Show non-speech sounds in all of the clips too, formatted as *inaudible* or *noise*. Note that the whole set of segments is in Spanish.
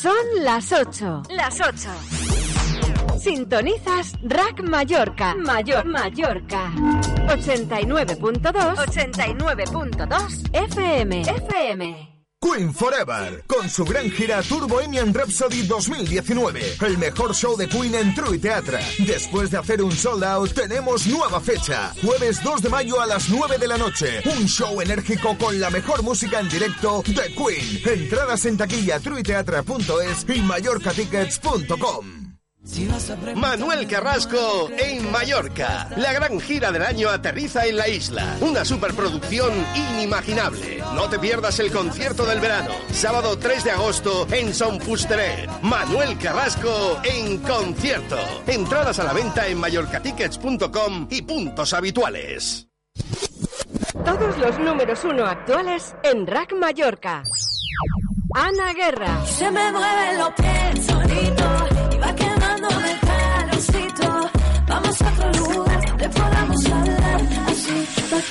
Son las 8. Las 8. Sintonizas Rack Mallorca. Mayor Mallorca. 89.2. 89.2 FM. FM. Queen Forever, con su gran gira Tour Bohemian Rhapsody 2019, el mejor show de Queen en True Teatra. Después de hacer un sold out, tenemos nueva fecha, jueves 2 de mayo a las 9 de la noche, un show enérgico con la mejor música en directo de Queen. Entradas en taquilla truiteatra.es y mallorcatickets.com. Manuel Carrasco en Mallorca. La gran gira del año aterriza en la isla. Una superproducción inimaginable. No te pierdas el concierto del verano. Sábado 3 de agosto en Son Fusteret. Manuel Carrasco en concierto. Entradas a la venta en mallorcatickets.com y puntos habituales. Todos los números uno actuales en Rack Mallorca. Ana Guerra. Se me mueven los pies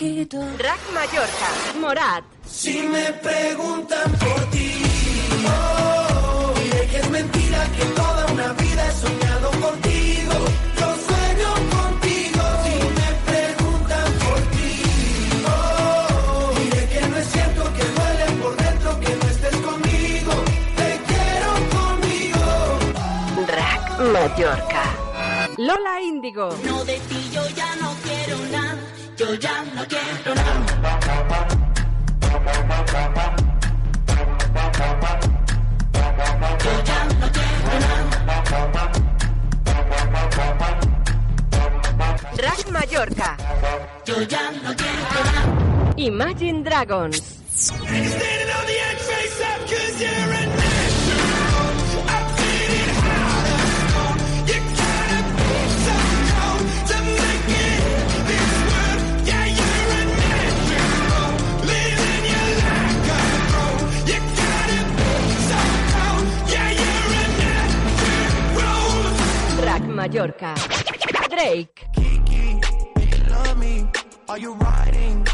bajito. Rack Mallorca. Morat. Si me preguntan por ti, oh, diré que es mentira que toda una vida he soñado contigo. Yo sueño contigo. Si me preguntan por ti, oh, diré que no es cierto que duele por dentro que no estés conmigo. Te quiero conmigo. Rack Mallorca. Lola Índigo. No de Rack Mallorca. Drake. Kiki, love me? Are you riding?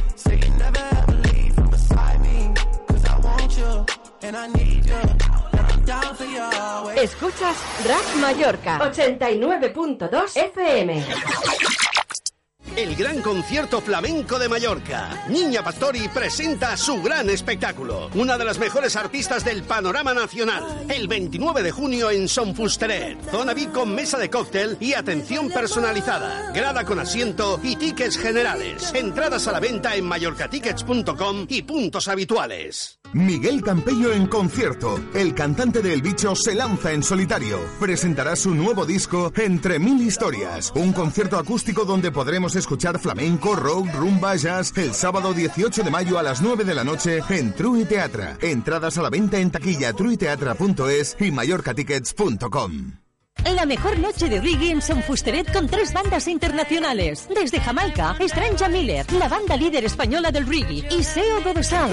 Escuchas Rack Mallorca. 89.2 FM. El gran concierto flamenco de Mallorca. Niña Pastori presenta su gran espectáculo. Una de las mejores artistas del panorama nacional. El 29 de junio en Son Fusteret. Zona VIP con mesa de cóctel y atención personalizada. Grada con asiento y tickets generales. Entradas a la venta en mallorcatickets.com y puntos habituales. Miguel Campello en concierto. El cantante de El Bicho se lanza en solitario. Presentará su nuevo disco Entre Mil Historias. Un concierto acústico donde podremos escuchar flamenco, rock, rumba, jazz el sábado 18 de mayo a las 9 de la noche en True Teatra. Entradas a la venta en taquilla truiteatra.es y mallorcatickets.com. La mejor noche de reggae en Son Fusteret con tres bandas internacionales. Desde Jamaica, Stranja Miller, la banda líder española del reggae, y Seo Godosal.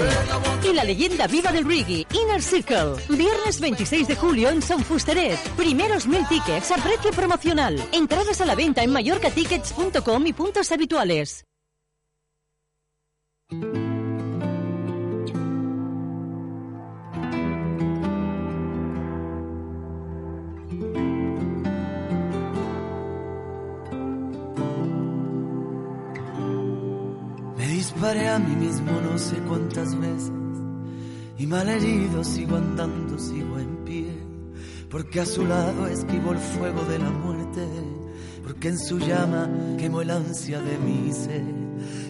Y la leyenda viva del reggae, Inner Circle. Viernes 26 de julio en Son Fusteret. Primeros mil tickets a precio promocional. Entradas a la venta en mallorcatickets.com y puntos habituales. Disparé a mí mismo no sé cuántas veces y malherido sigo andando, sigo en pie, porque a su lado esquivo el fuego de la muerte, porque en su llama quemo el ansia de mi ser.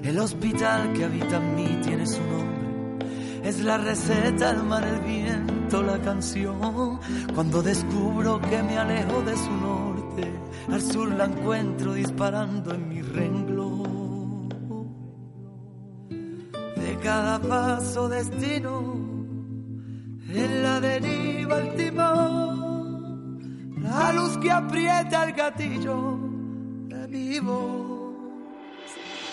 El hospital que habita en mí tiene su nombre, es la receta, el mar, el viento, la canción. Cuando descubro que me alejo de su norte, al sur la encuentro disparando en mi renglón. Cada paso destino, en la deriva el timón, la luz que aprieta el gatillo de mi voz.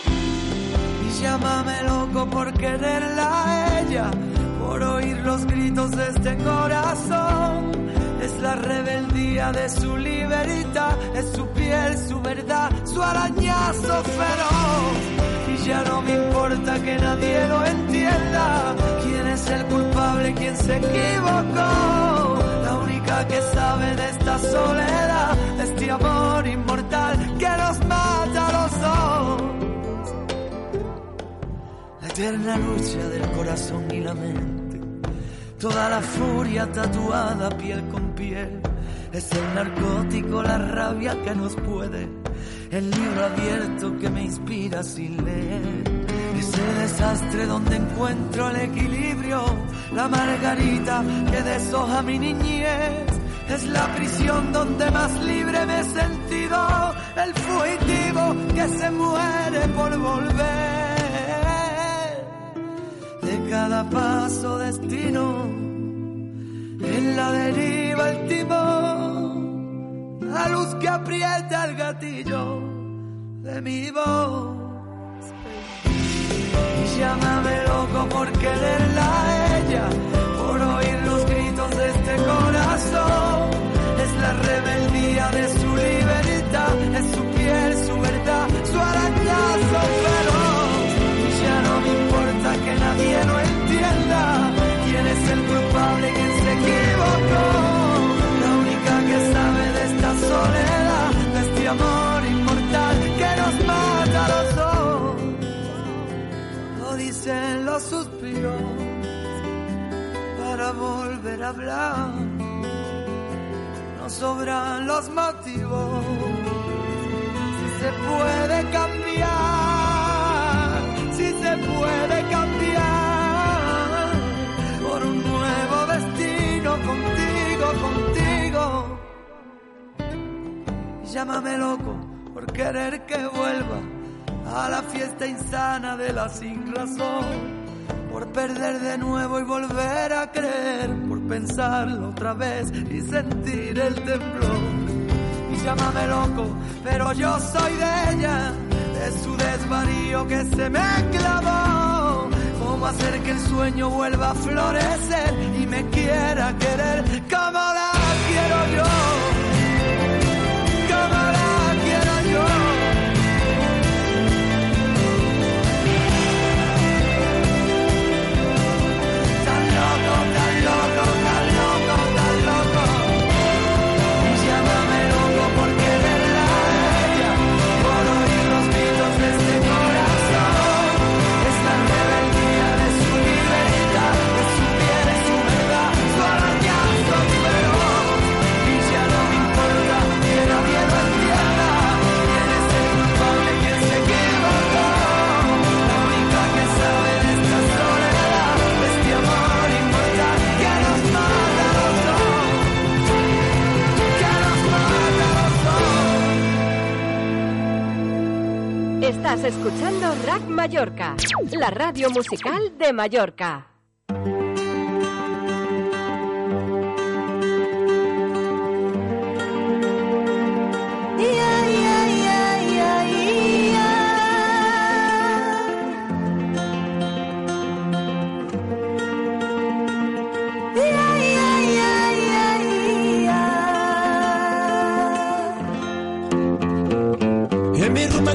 Y llámame loco por quererla a ella, por oír los gritos de este corazón. Es la rebeldía de su libertad, es su piel, su verdad, su arañazo feroz. Y ya no me importa que nadie lo entienda. ¿Quién es el culpable? ¿Quién se equivocó? La única que sabe de esta soledad, de este amor inmortal que nos mata los dos. La eterna lucha del corazón y la mente. Toda la furia tatuada piel Es el narcótico, la rabia que nos puede. El libro abierto que me inspira sin leer. Ese desastre donde encuentro el equilibrio. La margarita que deshoja mi niñez. Es la prisión donde más libre me he sentido. El fugitivo que se muere por volver de cada paso destino, en la deriva el timón, la luz que aprieta el gatillo de mi voz. Y llámame loco por quererla a ella, por oír los gritos de este corazón. Es la rebeldía de su libertad, es su piel, su verdad, su arañazo dicen los suspiros para volver a hablar. No sobran los motivos. Si se puede cambiar, si se puede cambiar por un nuevo destino contigo, contigo. Llámame loco por querer que vuelva a la fiesta insana de la sin razón. Por perder de nuevo y volver a creer, por pensarlo otra vez y sentir el temblor. Y llámame loco, pero yo soy de ella, de su desvarío que se me clavó. ¿Cómo hacer que el sueño vuelva a florecer y me quiera querer como la quiero yo? Como la quiero yo. Estás escuchando Rack Mallorca, la radio musical de Mallorca.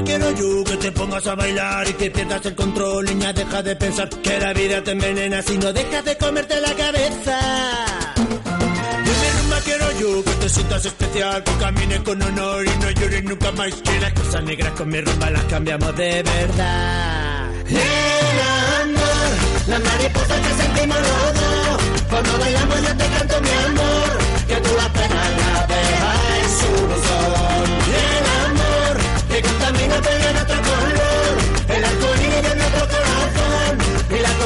Quiero yo te pongas a bailar y que pierdas el control, niña, deja de pensar que la vida te envenena si no dejas de comerte la cabeza. Mi rumba quiero yo que te sientas especial, que camines con honor y no llores nunca más, que las cosas negras con mi rumba las cambiamos de verdad. El amor, la mariposa que sentimos los cuando bailamos yo te canto mi amor, que tú la pena la dejas en su buzón. El amor, que contamina pero en otro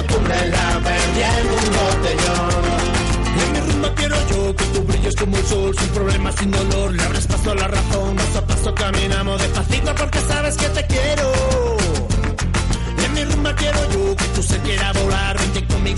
y la perdí en un botellón. En mi rumba quiero yo que tú brilles como el sol, sin problemas, sin dolor, le abres paso a la razón, paso a paso caminamos despacito porque sabes que te quiero. En mi rumba quiero yo que tú se quieras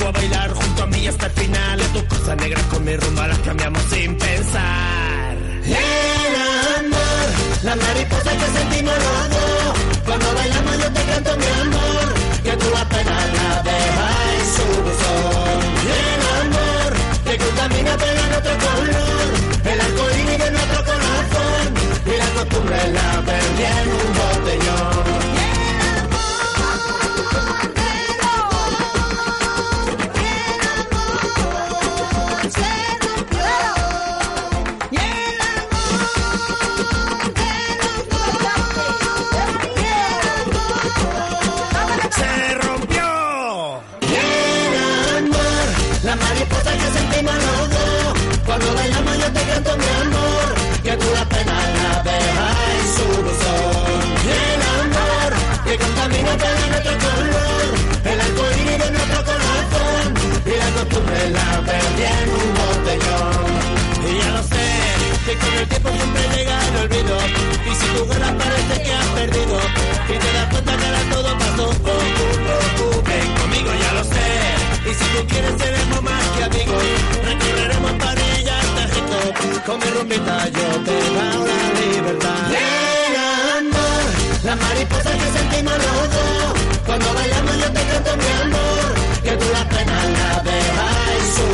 a bailar junto a mí hasta el final. Tus cosas negras con mi rumba las cambiamos sin pensar. El amor, la mariposa que sentimos los dos. Cuando bailamos yo te canto mi amor, que tú apenas la dejas en su buzón. El amor, que contamina en otro color. El arcoíris de nuestro corazón. Y la costumbre la perdí en un botellón. se con el tiempo siempre llega el olvido. Y si tú ganas parece que has perdido. Y te das cuenta que ahora todo pasó. Oh, oh, oh, oh. Ven conmigo, ya lo sé. Y si tú quieres seremos más que amigos. Recorreremos París hasta Egipto. Con mi rumbita yo te doy la libertad. El amor, la mariposa que sentimos los dos. Cuando bailamos yo te canto mi amor. Que tú la pena la dejas su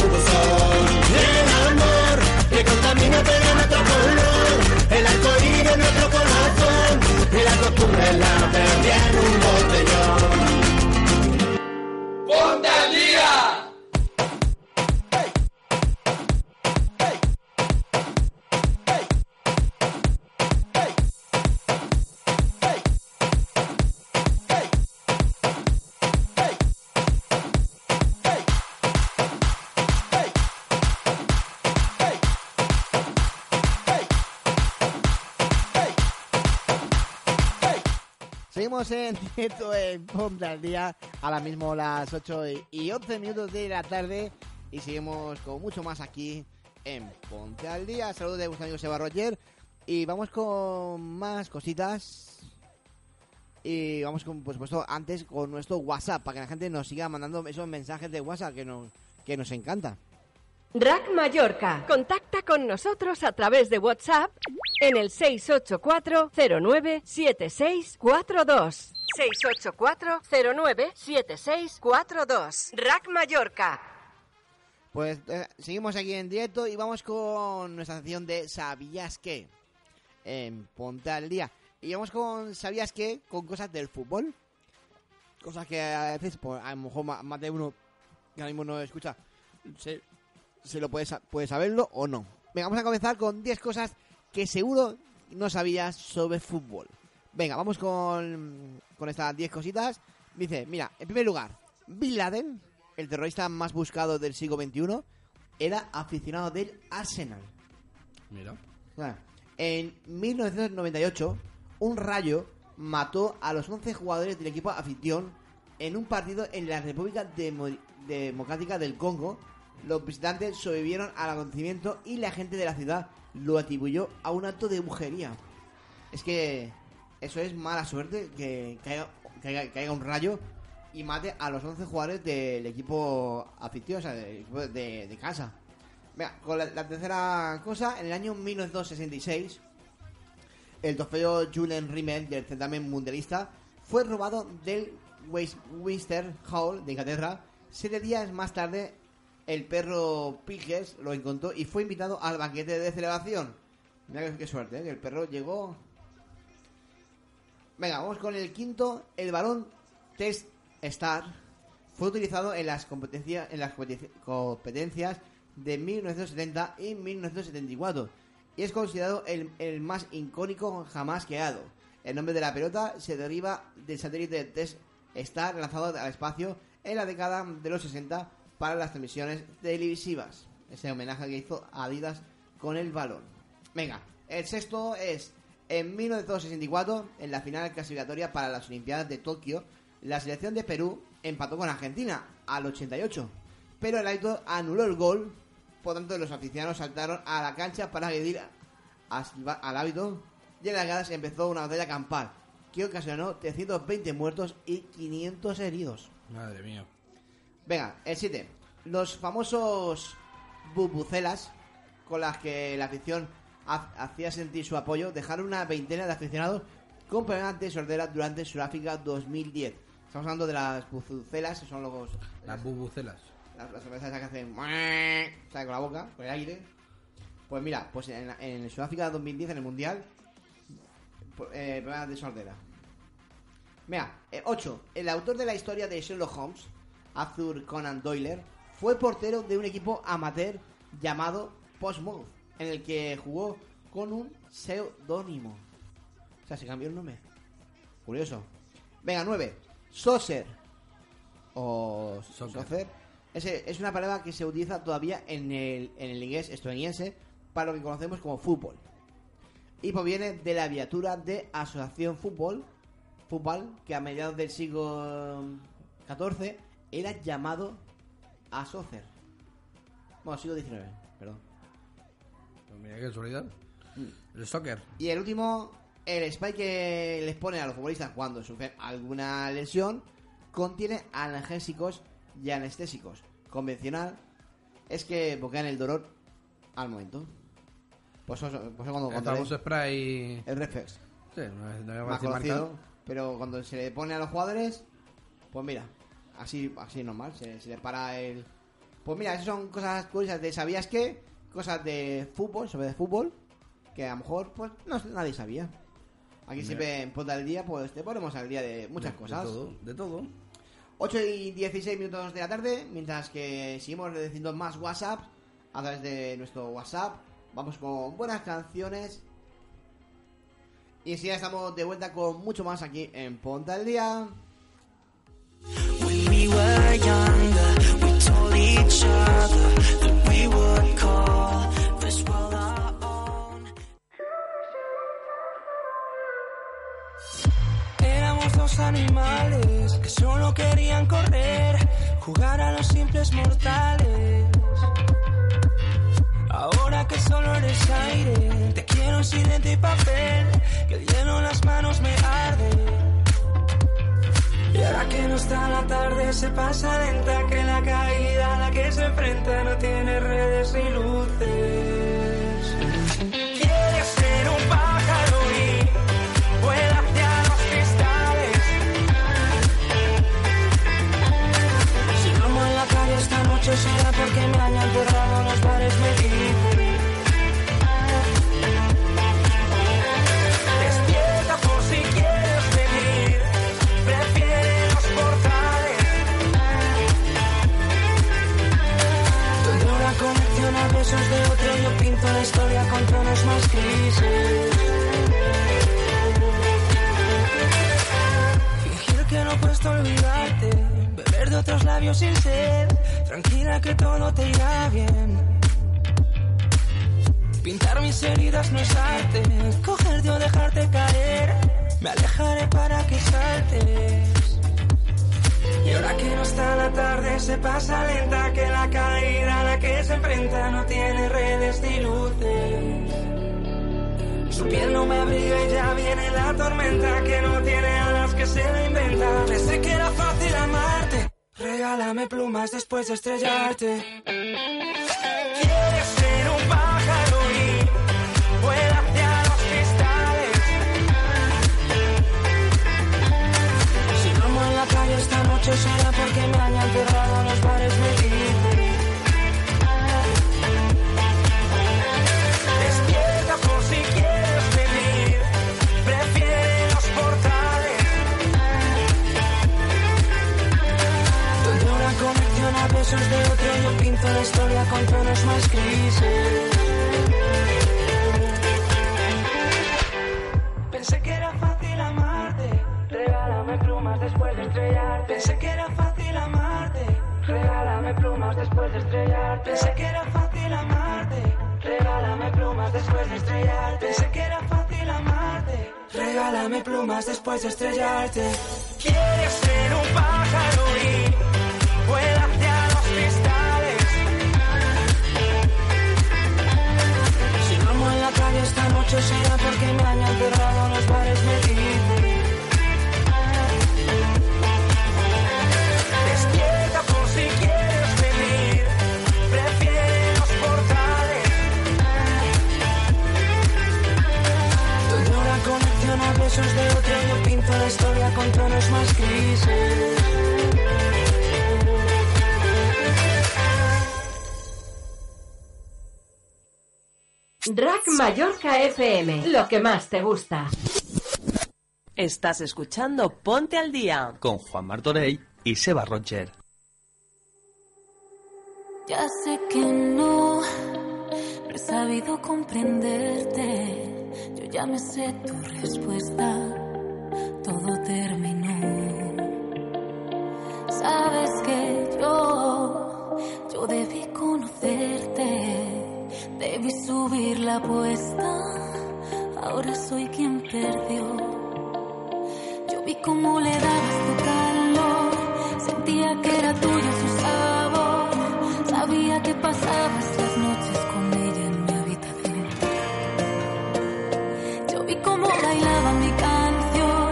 Seguimos en *laughs* directo Ponte al Día, ahora mismo las 8 y 11 minutos de la tarde y seguimos con mucho más aquí en Ponte al Día. Saludos de vuestro amigo Seba Roger y vamos con más cositas y vamos con, por supuesto, antes con nuestro WhatsApp para que la gente nos siga mandando esos mensajes de WhatsApp que nos, que nos encanta. Rack Mallorca. Contacta con nosotros a través de WhatsApp en el 684-097642. 684-097642. Rack Mallorca. Pues eh, seguimos aquí en directo y vamos con nuestra sección de ¿Sabías qué? En Ponte al Día. Y vamos con ¿Sabías qué? Con cosas del fútbol. Cosas que a veces, pues, a lo mejor más de uno que ahora mismo no escucha, se, se lo puede, sa- puede saberlo o no. Venga, vamos a comenzar con 10 cosas que seguro no sabías sobre fútbol. Venga, vamos con, con estas 10 cositas. Dice, mira, en primer lugar, Bin Laden, el terrorista más buscado del siglo XXI, era aficionado del Arsenal. Mira. En 1998, un rayo mató a los 11 jugadores del equipo afición en un partido en la República Demo- Democrática del Congo. Los visitantes sobrevivieron al acontecimiento y la gente de la ciudad lo atribuyó a un acto de brujería. Es que eso es mala suerte que caiga, un rayo y mate a los 11 jugadores del equipo afición, o sea, del equipo de, casa. Venga, con la, tercera cosa, en el año 1966, el trofeo Julian Rimmel del certamen mundialista fue robado del Westminster Hall de Inglaterra. Siete días más tarde, el perro Piges lo encontró y fue invitado al banquete de celebración. Mira qué, suerte, ¿eh? que el perro llegó. Venga, vamos con el quinto. El balón Test Star fue utilizado en las competencias, en las competencias de 1970 y 1974 y es considerado el, el más icónico jamás creado. El nombre de la pelota se deriva del satélite Test Star lanzado al espacio en la década de los 60 para las transmisiones televisivas. Ese homenaje que hizo Adidas con el balón. Venga, el sexto es en 1964, en la final clasificatoria para las Olimpiadas de Tokio, la selección de Perú empató con Argentina al 88, pero el árbitro anuló el gol, por tanto los aficionados saltaron a la cancha para agredir al árbitro y en las gradas empezó una batalla campal que ocasionó 320 muertos y 500 heridos. Madre mía. Venga, el 7. Los famosos bubucelas con las que la afición ha- hacía sentir su apoyo dejaron una veintena de aficionados con problemas de sordera durante Sudáfrica 2010. Estamos hablando de las bubucelas, que son los... Las bubucelas. Las, las esas que hacen... ¿sabes? Con la boca, con el aire. Pues mira, pues en, en Sudáfrica 2010, en el Mundial, pues, eh, problemas de sordera. Mira, 8. El autor de la historia de Sherlock Holmes, Arthur Conan Doyle, fue portero de un equipo amateur llamado Portsmouth, en el que jugó con un seudónimo. O sea, se cambió el nombre. Curioso. Venga, 9. Saucer. O. Ese- es una palabra que se utiliza todavía en el, en el inglés estadounidense para lo que conocemos como fútbol. Y proviene de la abreviatura de Asociación Fútbol, fútbol, que a mediados del siglo XIV era llamado Asócer. Bueno, siglo XIX, perdón. Pues mira qué casualidad. El soccer. Y el último, el spray que les ponen a los futbolistas cuando sufren alguna lesión, contiene analgésicos y anestésicos. Convencional es que bloquean el dolor al momento. Pues eso, pues eso cuando, cuando le- spray. el reflex. Sí, no no más conocido, pero cuando se le pone a los jugadores, pues mira, así, así normal, se, se le para el... Pues mira, esas son cosas curiosas de ¿sabías qué? Cosas de fútbol, sobre de fútbol, que a lo mejor pues no, nadie sabía. Aquí siempre en Ponta del Día, pues te ponemos al día de muchas De- cosas. De todo, de todo. 8 y 16 minutos de la tarde, mientras que seguimos diciendo más WhatsApp a través de nuestro WhatsApp. Vamos con buenas canciones. Y si ya estamos de vuelta con mucho más aquí en Ponta al Día. Animales que solo querían correr, jugar a los simples mortales. Ahora que solo eres aire, te quiero sin y papel, que el hielo en las manos me arde. Que no está la tarde, se pasa lenta, que la caída a la que se enfrenta no tiene redes ni luces. Quieres ser un pájaro y vuela hacia los cristales. Si duermo en la calle esta noche será porque me hayan enterrado olvidarte, beber de otros labios sin ser, tranquila que todo te irá bien. Pintar mis heridas no es arte, cogerte o dejarte caer, me alejaré para que saltes. Y ahora que no está la tarde, se pasa lenta, que la caída a la que se enfrenta no tiene redes ni luces. Su piel no me abriga y ya viene la tormenta que no tiene alas que se la inventa. Pensé que era fácil amarte. Regálame plumas después de estrellarte. FM, lo que más te gusta. Estás escuchando Ponte al Día con Juan Martorey y Seba Roger. Ya sé que no, no he sabido comprenderte. Yo ya me sé tu respuesta, todo terminó. Sabes que debí subir la apuesta. Ahora soy quien perdió. Yo vi cómo le dabas tu calor, sentía que era tuyo su sabor. Sabía que pasabas las noches con ella en mi habitación. Yo vi cómo bailaba mi canción.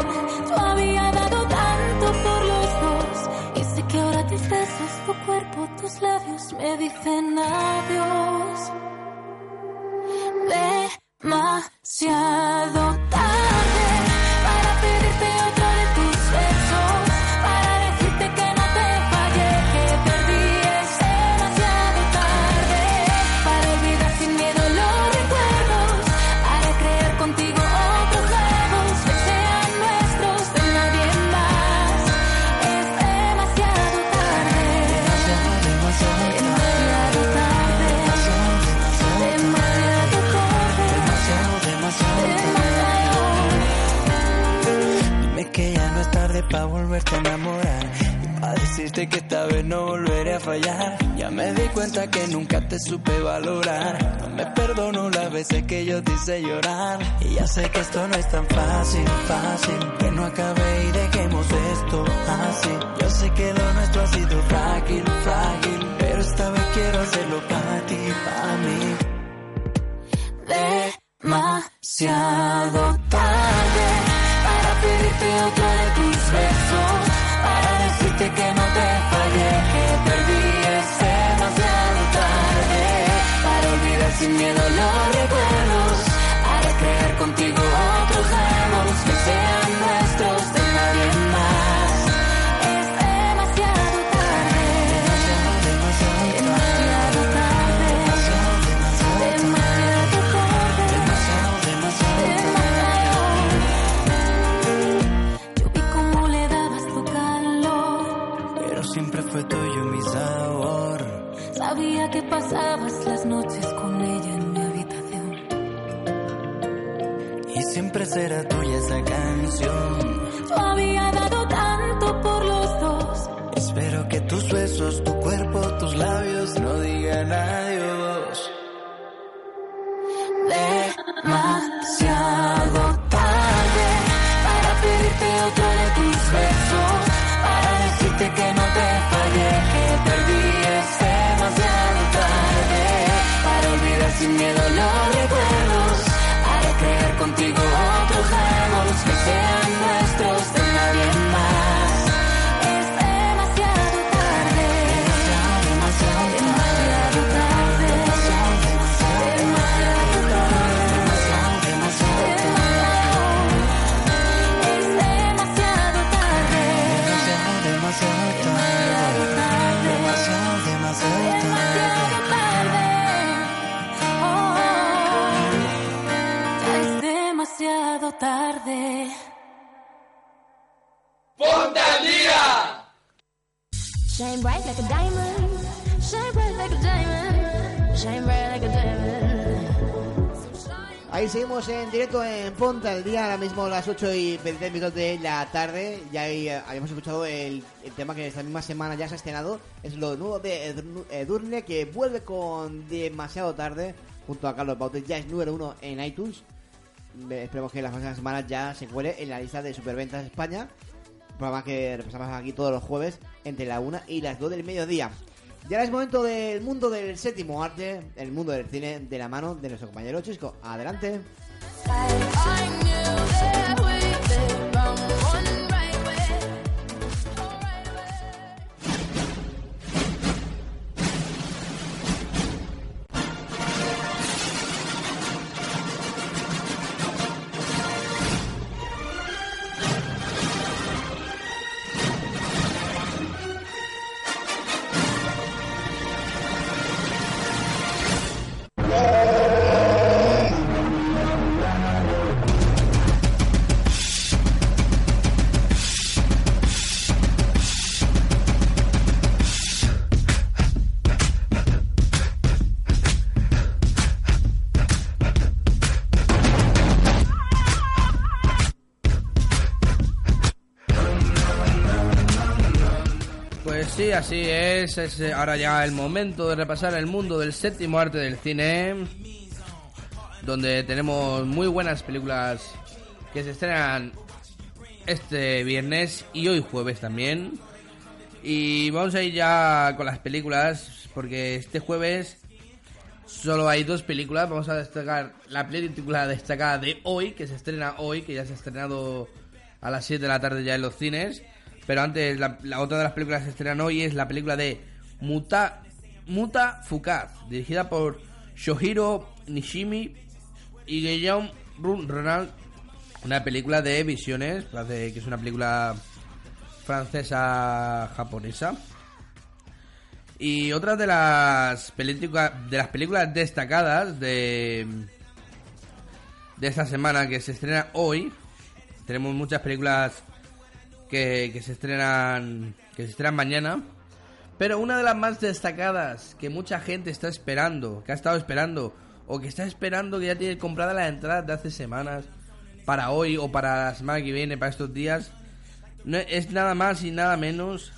Yo había dado tanto por los dos. Y sé que ahora tus besos, tu cuerpo, tus labios me dicen adiós. Volverte a enamorar. Y para decirte que esta vez no volveré a fallar. Ya me di cuenta que nunca te supe valorar. No me perdono las veces que yo te hice llorar. Y ya sé que esto no es tan fácil, fácil. Que no acabe y dejemos esto así. Yo sé que lo nuestro ha sido frágil, frágil. Pero esta vez quiero hacerlo para ti, para mí. Demasiado tarde para pedirte otro sin miedo los Ponte al Día, ahora mismo las 8 y 23 minutos de la tarde. Ya eh, habíamos escuchado el, tema que esta misma semana ya se ha estrenado. Es lo nuevo de Edurne- que vuelve con demasiado tarde junto a Carlos Bautes. Ya es número uno en iTunes. Esperemos que las próximas semanas ya se cuele en la lista de Superventas España. Programa que repasamos aquí todos los jueves entre la 1 y las 2 del mediodía. Y ahora es momento del mundo del séptimo arte, el mundo del cine, de la mano de nuestro compañero Chisco. Adelante. I, I así es, es eh, ahora ya el momento de repasar el mundo del séptimo arte del cine, donde tenemos muy buenas películas que se estrenan este viernes y hoy jueves también. Y vamos a ir ya con las películas, porque este jueves solo hay dos películas. Vamos a destacar la película destacada de hoy, que se estrena hoy, que ya se ha estrenado a las 7 de la tarde ya en los cines. Pero antes, la, otra de las películas que se estrenan hoy es la película de Muta, Muta Fukaz, dirigida por Shohiro Nishimi y Guillaume Ronald. Una película de visiones, que es una película francesa-japonesa. Y otra de las de las películas destacadas de de esta semana que se estrena hoy. Tenemos muchas películas que, que se estrenan que se estrenan mañana. Pero una de las más destacadas que mucha gente está esperando, que ha estado esperando, o que está esperando que ya tiene comprada la entrada de hace semanas, para hoy o para la semana que viene, para estos días, no es nada más y nada menos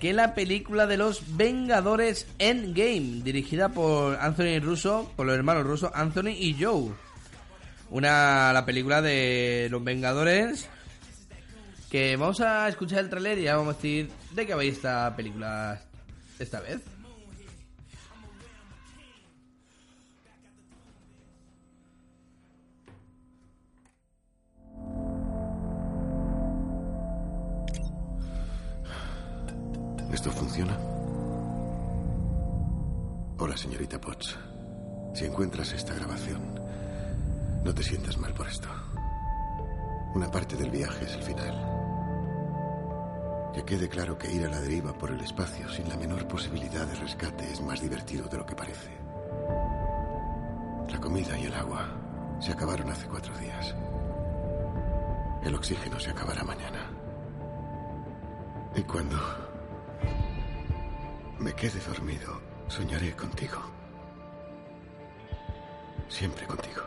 que la película de los Vengadores Endgame, dirigida por Anthony Russo, por los hermanos Russo, Anthony y Joe. Una la película de los Vengadores que vamos a escuchar el trailer y ya vamos a decir de qué va esta película esta vez. ¿Esto funciona? Hola, señorita Potts. Si encuentras esta grabación, no te sientas mal por esto. Una parte del viaje es el final. Que quede claro que ir a la deriva por el espacio sin la menor posibilidad de rescate es más divertido de lo que parece. La comida y el agua se acabaron hace cuatro días. El oxígeno se acabará mañana. Y cuando me quede dormido, soñaré contigo. Siempre contigo.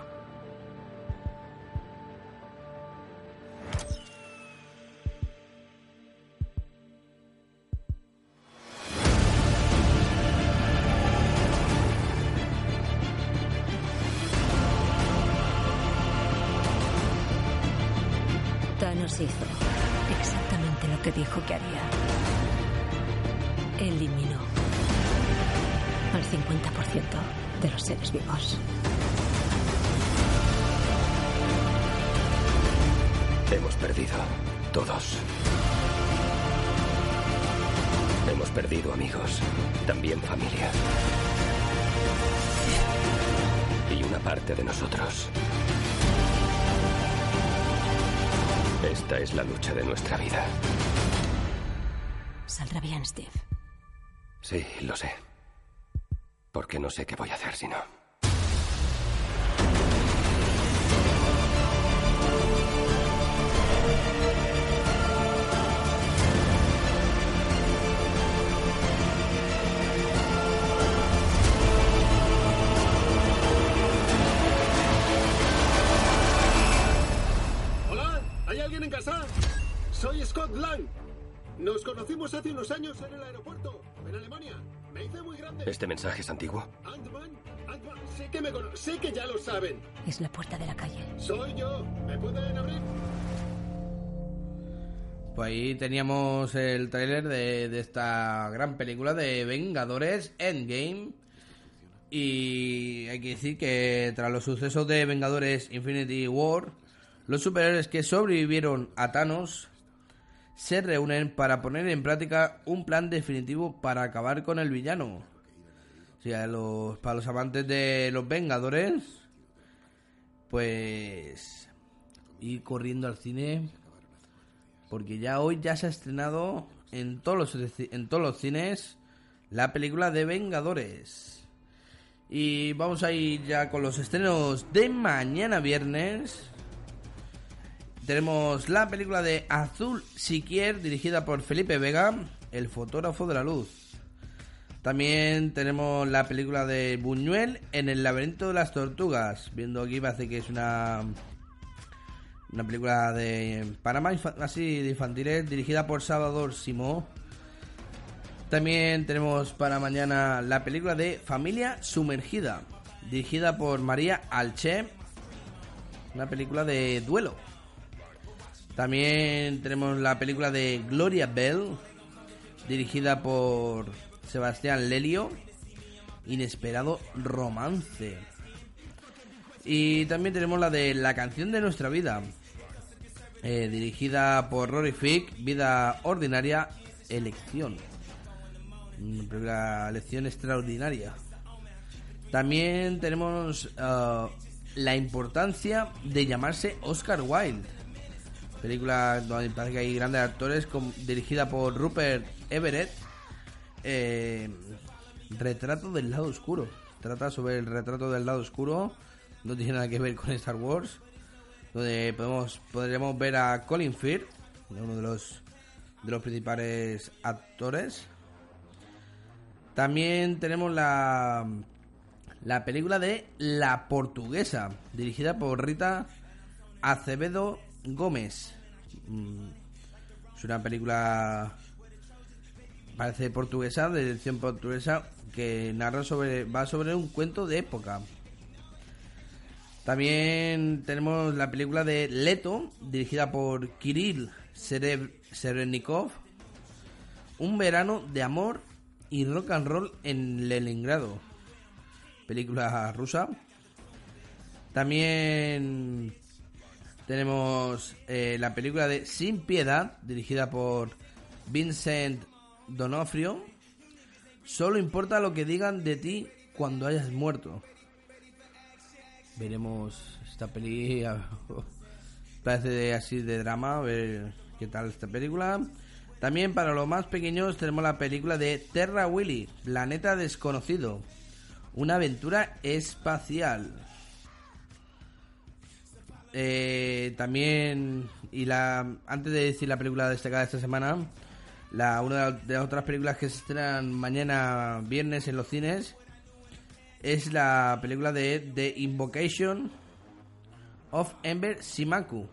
Thanos hizo exactamente lo que dijo que haría. Eliminó al 50% de los seres vivos. Hemos perdido, todos. Hemos perdido amigos, también familia. Y una parte de nosotros. Esta es la lucha de nuestra vida. Saldrá bien, Steve. Sí, lo sé. Porque no sé qué voy a hacer si no. Lang. Nos conocimos hace unos años en el aeropuerto, en Alemania. Me hice muy grande. ¿Este mensaje es antiguo? Ant-Man, Ant-Man, sé que me cono- sé que ya lo saben. Es la puerta de la calle. Soy yo. ¿Me pueden abrir? Pues ahí teníamos el tráiler de, de esta gran película de Vengadores Endgame. Y hay que decir que tras los sucesos de Vengadores Infinity War, los superhéroes que sobrevivieron a Thanos se reúnen para poner en práctica un plan definitivo para acabar con el villano. O sea, los, para los amantes de los Vengadores, pues ir corriendo al cine porque ya hoy ya se ha estrenado en todos los en todos los cines la película de Vengadores. Y vamos a ir ya con los estrenos de mañana viernes. Tenemos la película de Azul Siquier, dirigida por Felipe Vega, el fotógrafo de la luz. También tenemos la película de Buñuel en el laberinto de las tortugas. Viendo aquí parece que es una una película de Panamá así de infantiles dirigida por Salvador Simó. También tenemos para mañana la película de Familia Sumergida, dirigida por María Alche, una película de duelo. También tenemos la película de Gloria Bell, dirigida por Sebastián Lelio, Inesperado Romance. Y también tenemos la de La canción de nuestra vida, eh, dirigida por Rory Fick, Vida Ordinaria, Elección. Una película lección extraordinaria. También tenemos ah, la importancia de llamarse Oscar Wilde. Película donde parece que hay grandes actores, com- dirigida por Rupert Everett. Eh, retrato del lado oscuro. Trata sobre el retrato del lado oscuro. No tiene nada que ver con Star Wars. Donde podemos, podremos ver a Colin Firth, uno de los, de los principales actores. También tenemos la, la película de La Portuguesa, dirigida por Rita Acevedo Gómez. Mm, Es una película, parece portuguesa, de dirección portuguesa, que narra sobre, va sobre un cuento de época. También tenemos la película de Leto, dirigida por Kirill Sere- Serenikov. Un verano de amor y rock and roll en Leningrado. Película rusa. También tenemos eh, la película de Sin Piedad, dirigida por Vincent Donofrio. Solo importa lo que digan de ti cuando hayas muerto. Veremos esta peli. *laughs* Parece así de drama, a ver qué tal esta película. También para los más pequeños tenemos la película de Terra Willy, Planeta Desconocido. Una aventura espacial. Eh, también, y la antes de decir la película destacada de esta semana, la, una de las otras películas que se estrenan mañana viernes en los cines es la película de The Invocation of Ember Simaku,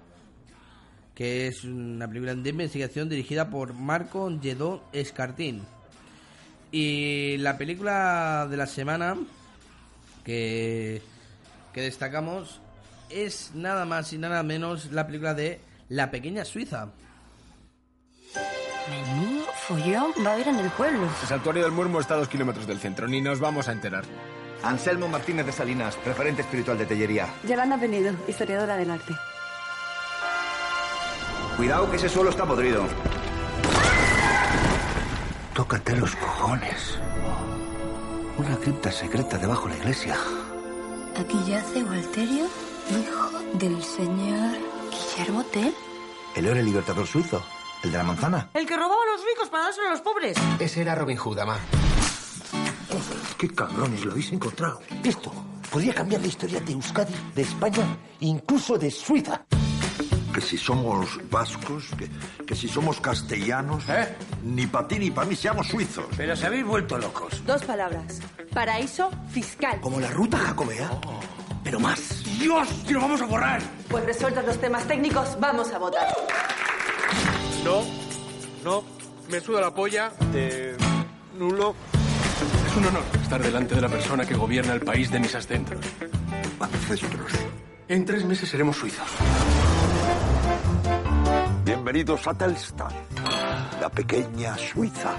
que es una película de investigación dirigida por Marco Lledó Escartín. Y la película de la semana que, que destacamos es nada más y nada menos la película de La Pequeña Suiza. Menudo follón va a haber en el pueblo. El santuario del Murmo está a dos kilómetros del centro, ni nos vamos a enterar. Anselmo Martínez de Salinas, referente espiritual de Tellería. Yolanda Penido, historiadora del arte. Cuidado que ese suelo está podrido. Tócate los cojones. Una cripta secreta debajo de la iglesia. Aquí yace Walterio, hijo del señor Guillermo Tell. Él era el libertador suizo, el de la manzana. El que robaba a los ricos para dárselo a los pobres. Ese era Robin Hood, ama. ¡Qué cabrones lo habéis encontrado! Esto podría cambiar la historia de Euskadi, de España, incluso de Suiza. Que si somos vascos, que, que si somos castellanos, ni para ti ni para mí seamos suizos. Pero se habéis vuelto locos. Dos palabras. Paraíso fiscal. Como la ruta jacobea, pero más. ¡Dios! ¡Que lo vamos a borrar! Pues resueltos los temas técnicos, vamos a votar. No, no, me suda la polla de nulo. Es un honor estar delante de la persona que gobierna el país de mis ancestros. Ancestros. En tres meses seremos suizos. Bienvenidos a Telstar, la pequeña Suiza.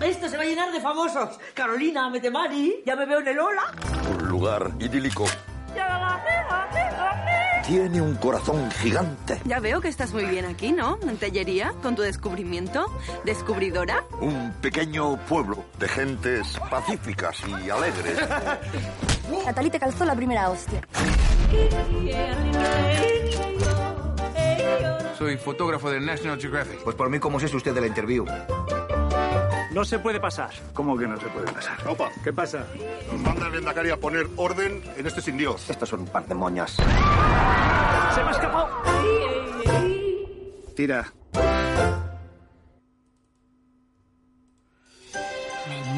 Esto se va a llenar de famosos. Carolina, Metemari, ya me veo en el Ola. Un lugar idílico. Tiene un corazón gigante. Ya veo que estás muy bien aquí, ¿no? En Tellería, con tu descubrimiento. ¿Descubridora? Un pequeño pueblo de gentes pacíficas y alegres. *laughs* Natalí te calzó la primera hostia. Soy fotógrafo del National Geographic. Pues por mí, ¿cómo es usted de la interview? No se puede pasar. ¿Cómo que no se puede pasar? Opa, ¿qué pasa? Nos manda el Endacari a poner orden en este sin Dios. Estos son un par de moñas. ¡Se me ha escapado! Tira.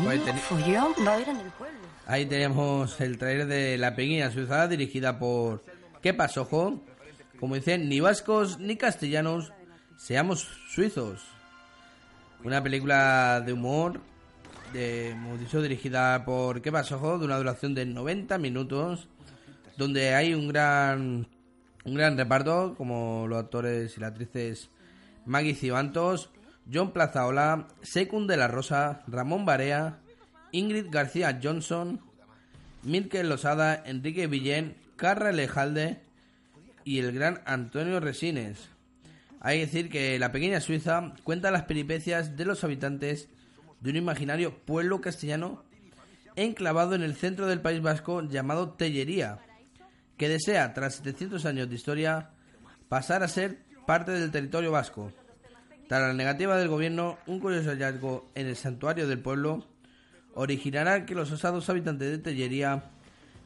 Ahí teni- Follón va a haber en el pueblo. Ahí teníamos el trailer de La Pequeña Suiza, dirigida por ¿Qué pasó, Jo? Como dicen, ni vascos ni castellanos, seamos suizos. Una película de humor, de, como he dicho, dirigida por Keba Soho, de una duración de 90 minutos, donde hay un gran, un gran reparto, como los actores y las actrices Maggie Cibantos, John Plazaola, Secund de la Rosa, Ramón Barea, Ingrid García Johnson, Mirkel Losada, Enrique Villén, Carra Lejalde y el gran Antonio Resines. Hay que decir que la pequeña Suiza cuenta las peripecias de los habitantes de un imaginario pueblo castellano enclavado en el centro del País Vasco llamado Tellería, que desea, tras 700 años de historia, pasar a ser parte del territorio vasco. Tras la negativa del gobierno, un curioso hallazgo en el santuario del pueblo originará que los osados habitantes de Tellería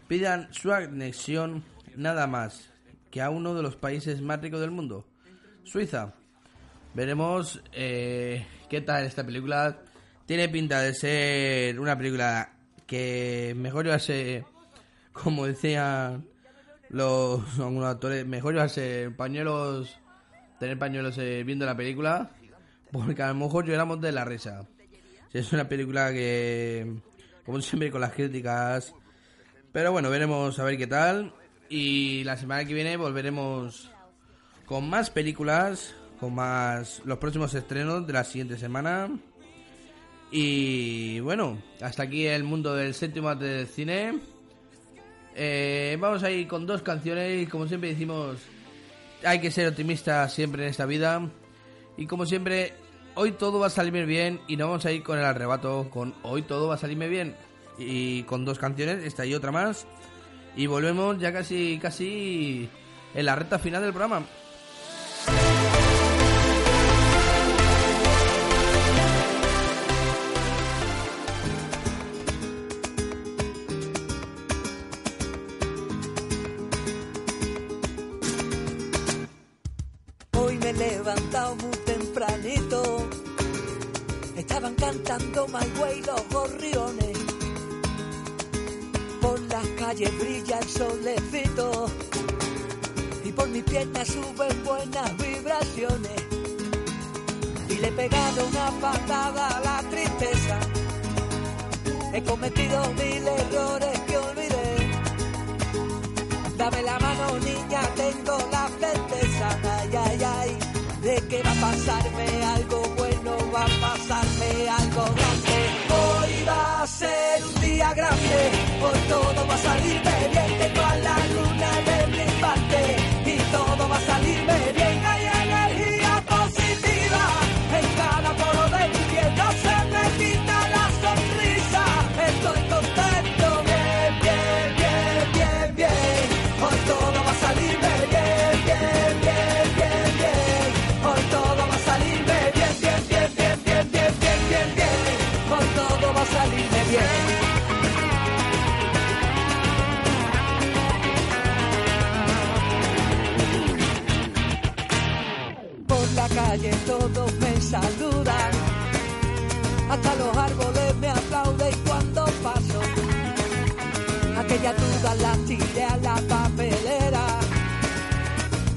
pidan su anexión nada más que a uno de los países más ricos del mundo, Suiza. Veremos eh, qué tal esta película. Tiene pinta de ser una película que mejor llevarse, como decían los algunos actores, mejor llevarse pañuelos, tener pañuelos eh, viendo la película, porque a lo mejor lloramos de la risa. Es una película que, como siempre, con las críticas. Pero bueno, veremos a ver qué tal. Y la semana que viene volveremos con más películas, con más los próximos estrenos de la siguiente semana. Y bueno, hasta aquí el mundo del séptimo del cine. Eh, vamos a ir con dos canciones como siempre decimos, hay que ser optimista siempre en esta vida. Y como siempre, hoy todo va a salirme bien y no vamos a ir con el arrebato, con hoy todo va a salirme bien. Y con dos canciones, esta y otra más. Y volvemos ya casi, casi en la recta final del programa. Levantado muy tempranito. Estaban cantando My Way los gorriones. Por las calles brilla el solecito. Y por mis piernas suben buenas vibraciones. Y le he pegado una patada a la tristeza. He cometido mil errores que olvidé. Dame la mano, niña, tengo la certeza, ay, ay, ay, de que va a pasarme algo bueno, va a pasarme algo grande. Hoy va a ser un día grande, hoy todo va a salirme bien, tengo a la luna de mi parte y todo va a salirme bien. Por la calle todos me saludan, hasta los árboles me aplauden cuando paso. Aquella duda la tiré a la papelera.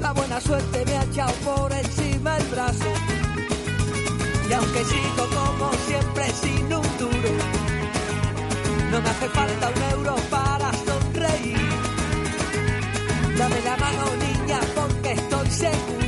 La buena suerte me ha echado por encima el brazo. Y aunque sigo como siempre sin un duro, no me hace falta un euro para sonreír. Dame la mano, niña, porque estoy seguro,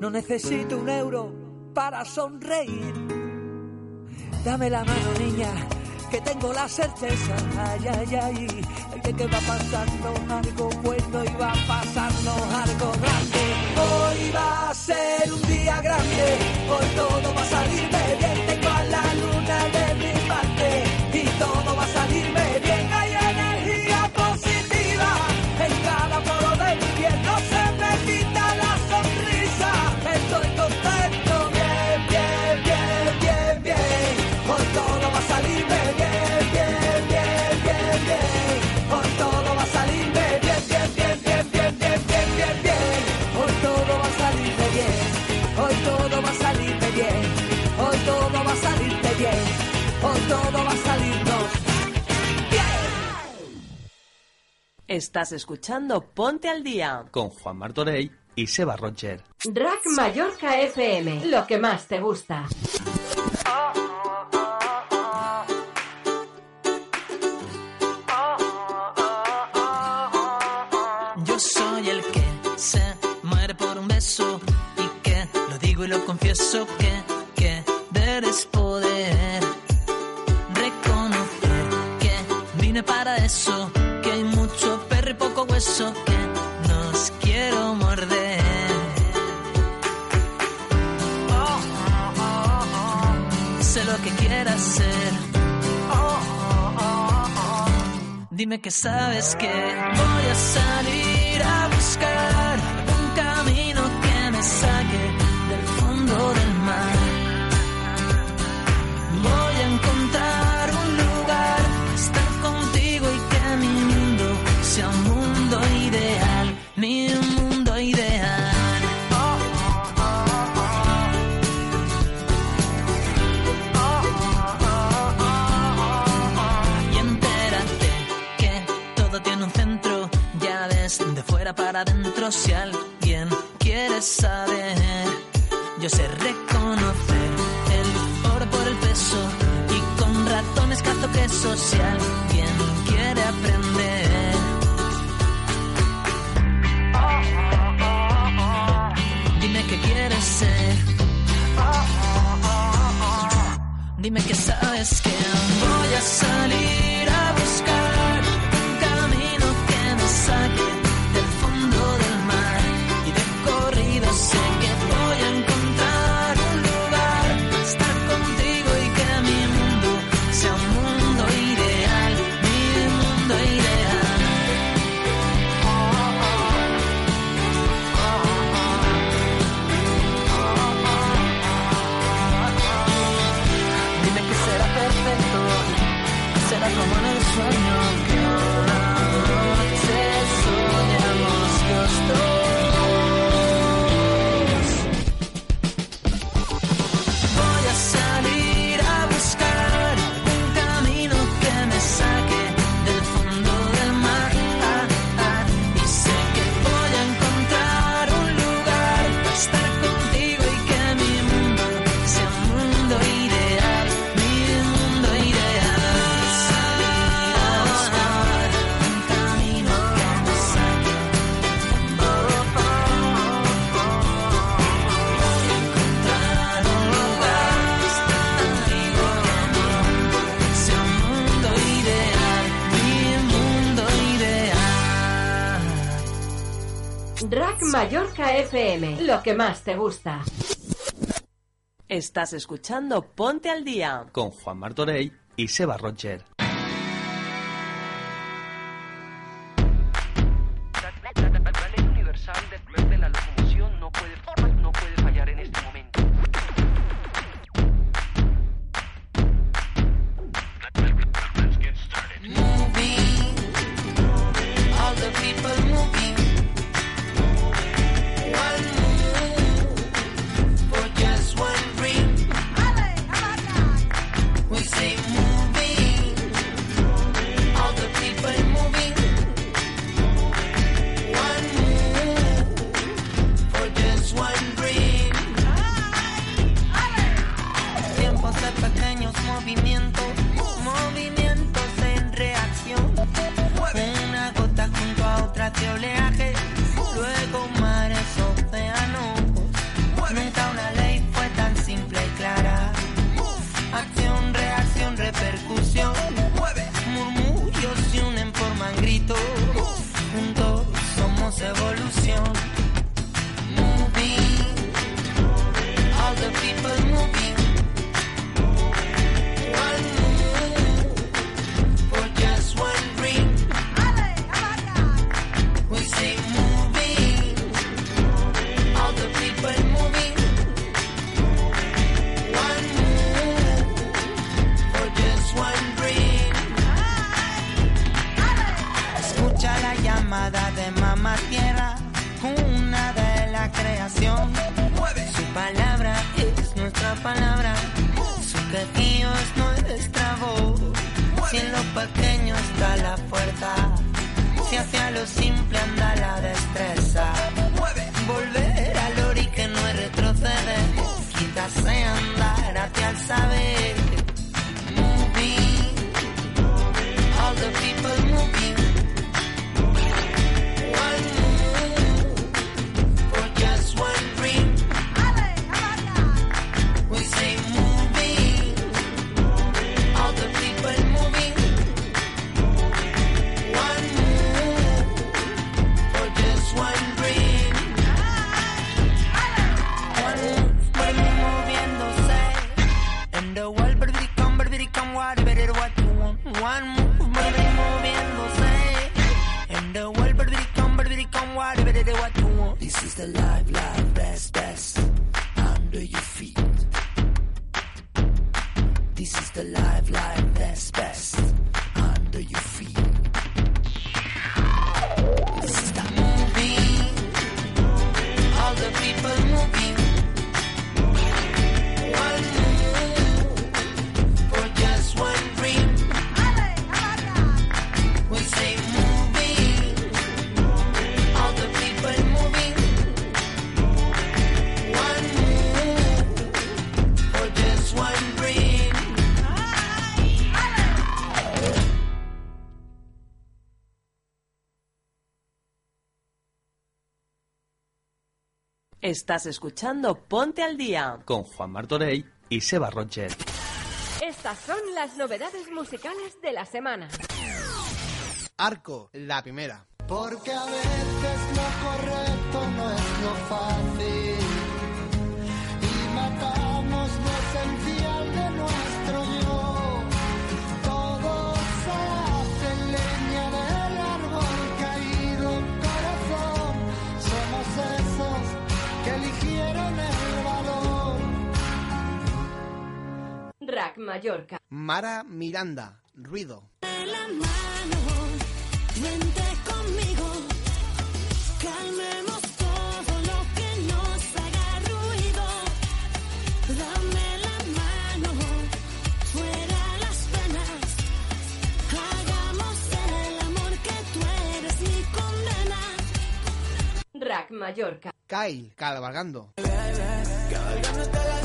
No necesito un euro para sonreír. Dame la mano, niña, que tengo la certeza. Ay, ay, ay, oye que va a pasarnos algo bueno y va a pasarnos algo grande. Hoy va a ser un día grande, hoy todo va a salirme bien. Tengo a la luna de mi parte y todo va Estás escuchando Ponte al Día. Con Juan Martorey y Seba Roger. Rack Mallorca FM, lo que más te gusta. Yo soy el que se muere por un beso y que lo digo y lo confieso que Oh, oh, oh, oh. Dime que sabes que voy a salir a buscar para adentro. Si alguien quiere saber, yo sé reconocer el oro por el peso y con ratones cazo queso. Si alguien quiere aprender, dime qué quieres ser. Dime que sabes que voy a salir FM, lo que más te gusta. Estás escuchando Ponte al Día. Con Juan Martorey y Seba Roger. oleaje alive like that. Estás escuchando Ponte al Día con Juan Martorey y Seba Rocher. Estas son las novedades musicales de la semana. Arco, la primera. Porque a veces lo correcto no es lo fácil. Mallorca. Mara Miranda, ruido. De la mano, vente conmigo, calmemos todo lo que nos haga ruido. Dame la mano, fuera las penas, hagamos el amor que tú eres mi condena. Rack Mallorca. Kyle, cabalgando. Cabalgando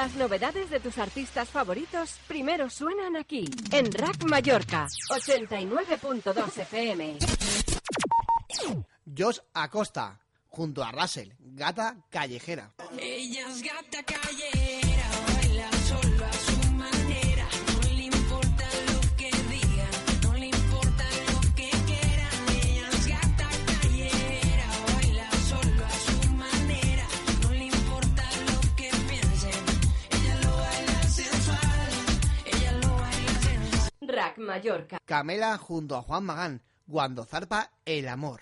Las novedades de tus artistas favoritos primero suenan aquí, en Rack Mallorca, 89.2 FM. Josh Acosta, junto a Russell, gata callejera. Ella es gata callejera. Mallorca. Camela junto a Juan Magán, cuando zarpa el amor.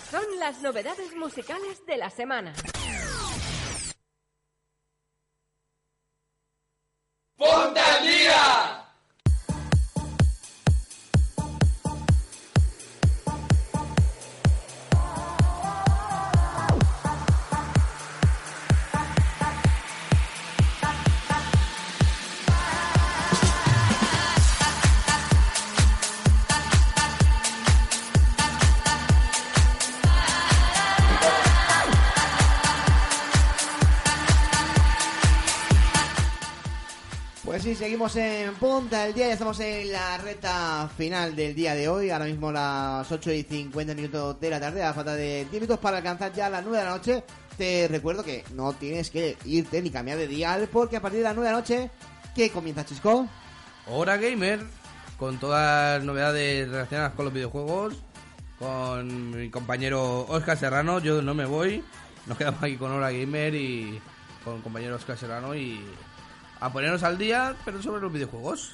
Son las novedades musicales de la semana. ¡Ponte! Pues sí, seguimos en punta del día, ya estamos en la recta final del día de hoy, ahora mismo las 8 y 50 minutos de la tarde, a falta de 10 minutos para alcanzar ya las 9 de la noche. Te recuerdo que no tienes que irte ni cambiar de dial, porque a partir de las 9 de la noche, ¿qué comienza Chisco? Hora Gamer, con todas las novedades relacionadas con los videojuegos, con mi compañero Oscar Serrano, yo no me voy, nos quedamos aquí con Hora Gamer y con el compañero Oscar Serrano y a ponernos al día, pero sobre los videojuegos.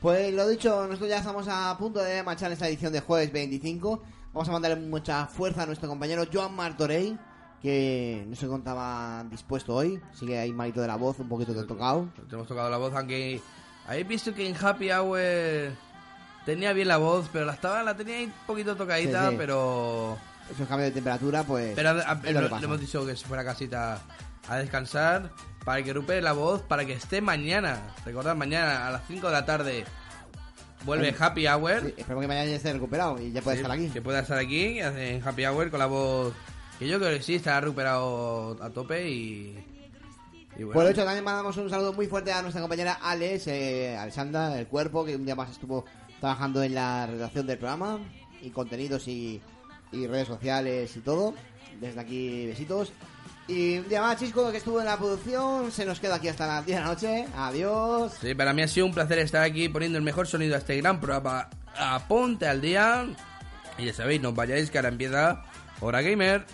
Pues lo dicho, nosotros ya estamos a punto de marchar esta edición de jueves 25. Vamos a mandarle mucha fuerza a nuestro compañero Joan Martorell, que no se contaba dispuesto hoy. Sigue ahí malito de la voz, un poquito de tocado. Te hemos tocado la voz, aunque habéis visto que en Happy Hour tenía bien la voz, pero la estaba la tenía ahí un poquito tocadita, Sí, sí. pero Esos cambios de temperatura, pues. pero a- a- es lo le, hemos dicho que se fuera a casita a descansar para que recupere la voz, para que esté mañana. Recordad, mañana a las 5 de la tarde vuelve Sí. Happy Hour. Sí, esperemos que mañana ya esté recuperado y ya pueda Sí, estar aquí. Que pueda estar aquí en Happy Hour con la voz que yo creo que sí estará recuperado a tope y, y bueno. Por hecho, también mandamos un saludo muy fuerte a nuestra compañera Alex, eh, Alexandra, el cuerpo, que un día más estuvo trabajando en la redacción del programa y contenidos y, y redes sociales y todo. Desde aquí, besitos. Y un día más, Chisco, que estuvo en la producción. Se nos queda aquí hasta las 10 de la noche. Adiós. Sí, para mí ha sido un placer estar aquí poniendo el mejor sonido a este gran programa. A Ponte al día. Y ya sabéis, no os vayáis que ahora empieza Hora Gamer.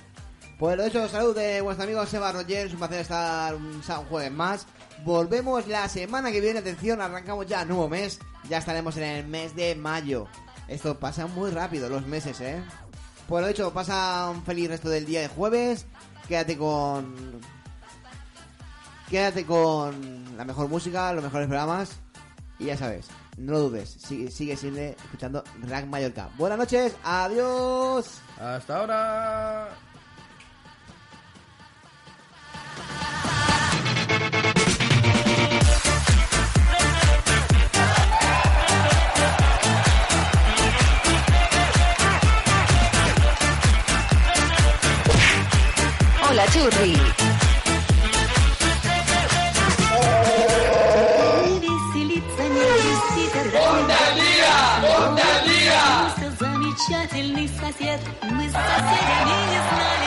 Pues lo hecho, salud de vuestro amigo Seba Roger. Es un placer estar un, jueves más. Volvemos la semana que viene. Atención, arrancamos ya nuevo mes. Ya estaremos en el mes de mayo. Esto pasa muy rápido, los meses, ¿eh? Pues lo hecho, pasa un feliz resto del día de jueves. Quédate con. Quédate con la mejor música, los mejores programas. Y ya sabes, no lo dudes, sigue, sigue siendo escuchando Rack Mallorca. Buenas noches, adiós. Hasta ahora. Chaturri. Мы с соседями не знаем.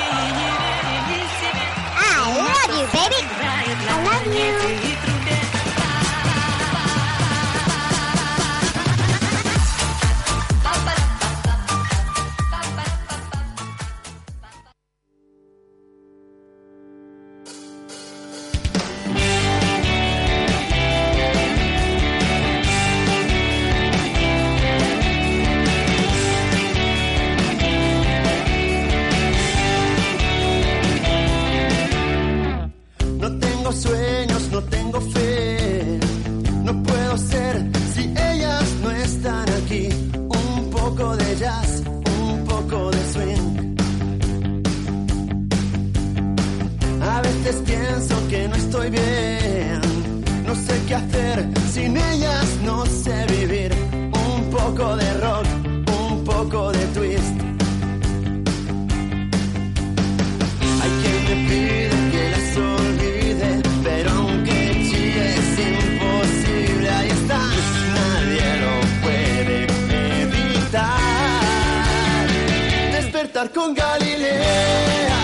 Con Galilea,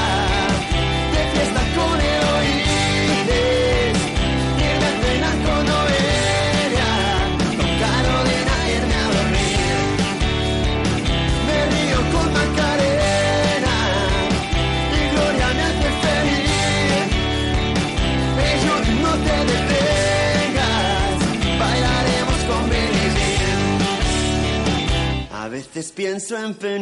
de fiesta con Eloídes, irme a cenar con Noelia, con Carolina irme a dormir. Me río con Macarena y Gloria me hace feliz. Ellos no te detengas, bailaremos con Jean. A veces pienso en Penélope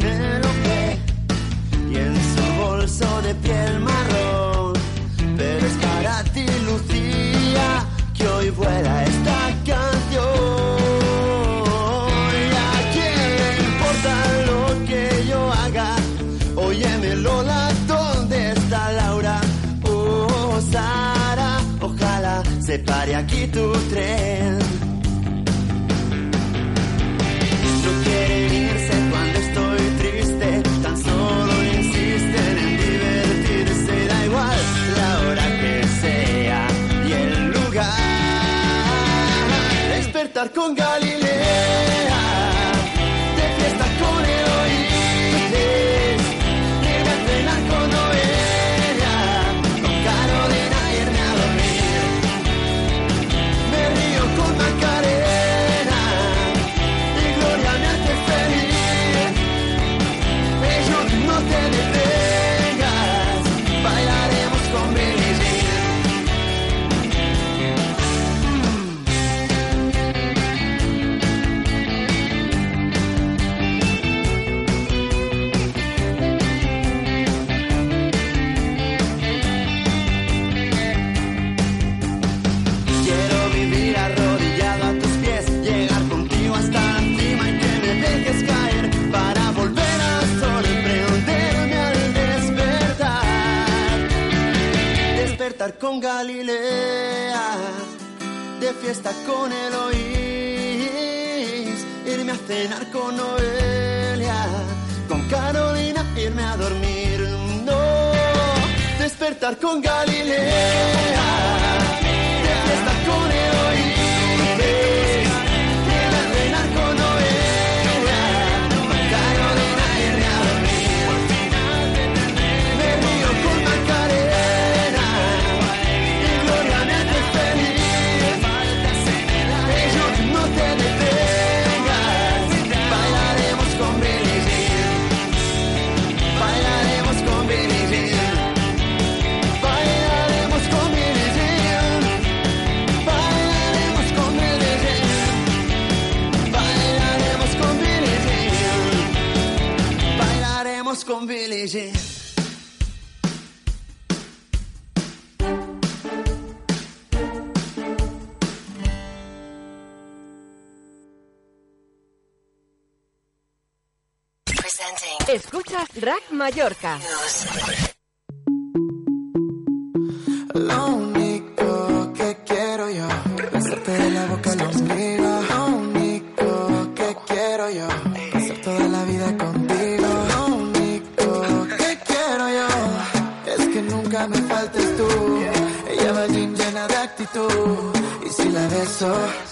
con Galilea, de fiesta con Eloís, irme a cenar con Noelia, con Carolina irme a dormir, no, despertar con Galilea, de fiesta con Eloís. bileceğim Escuchas Rack Mallorca. so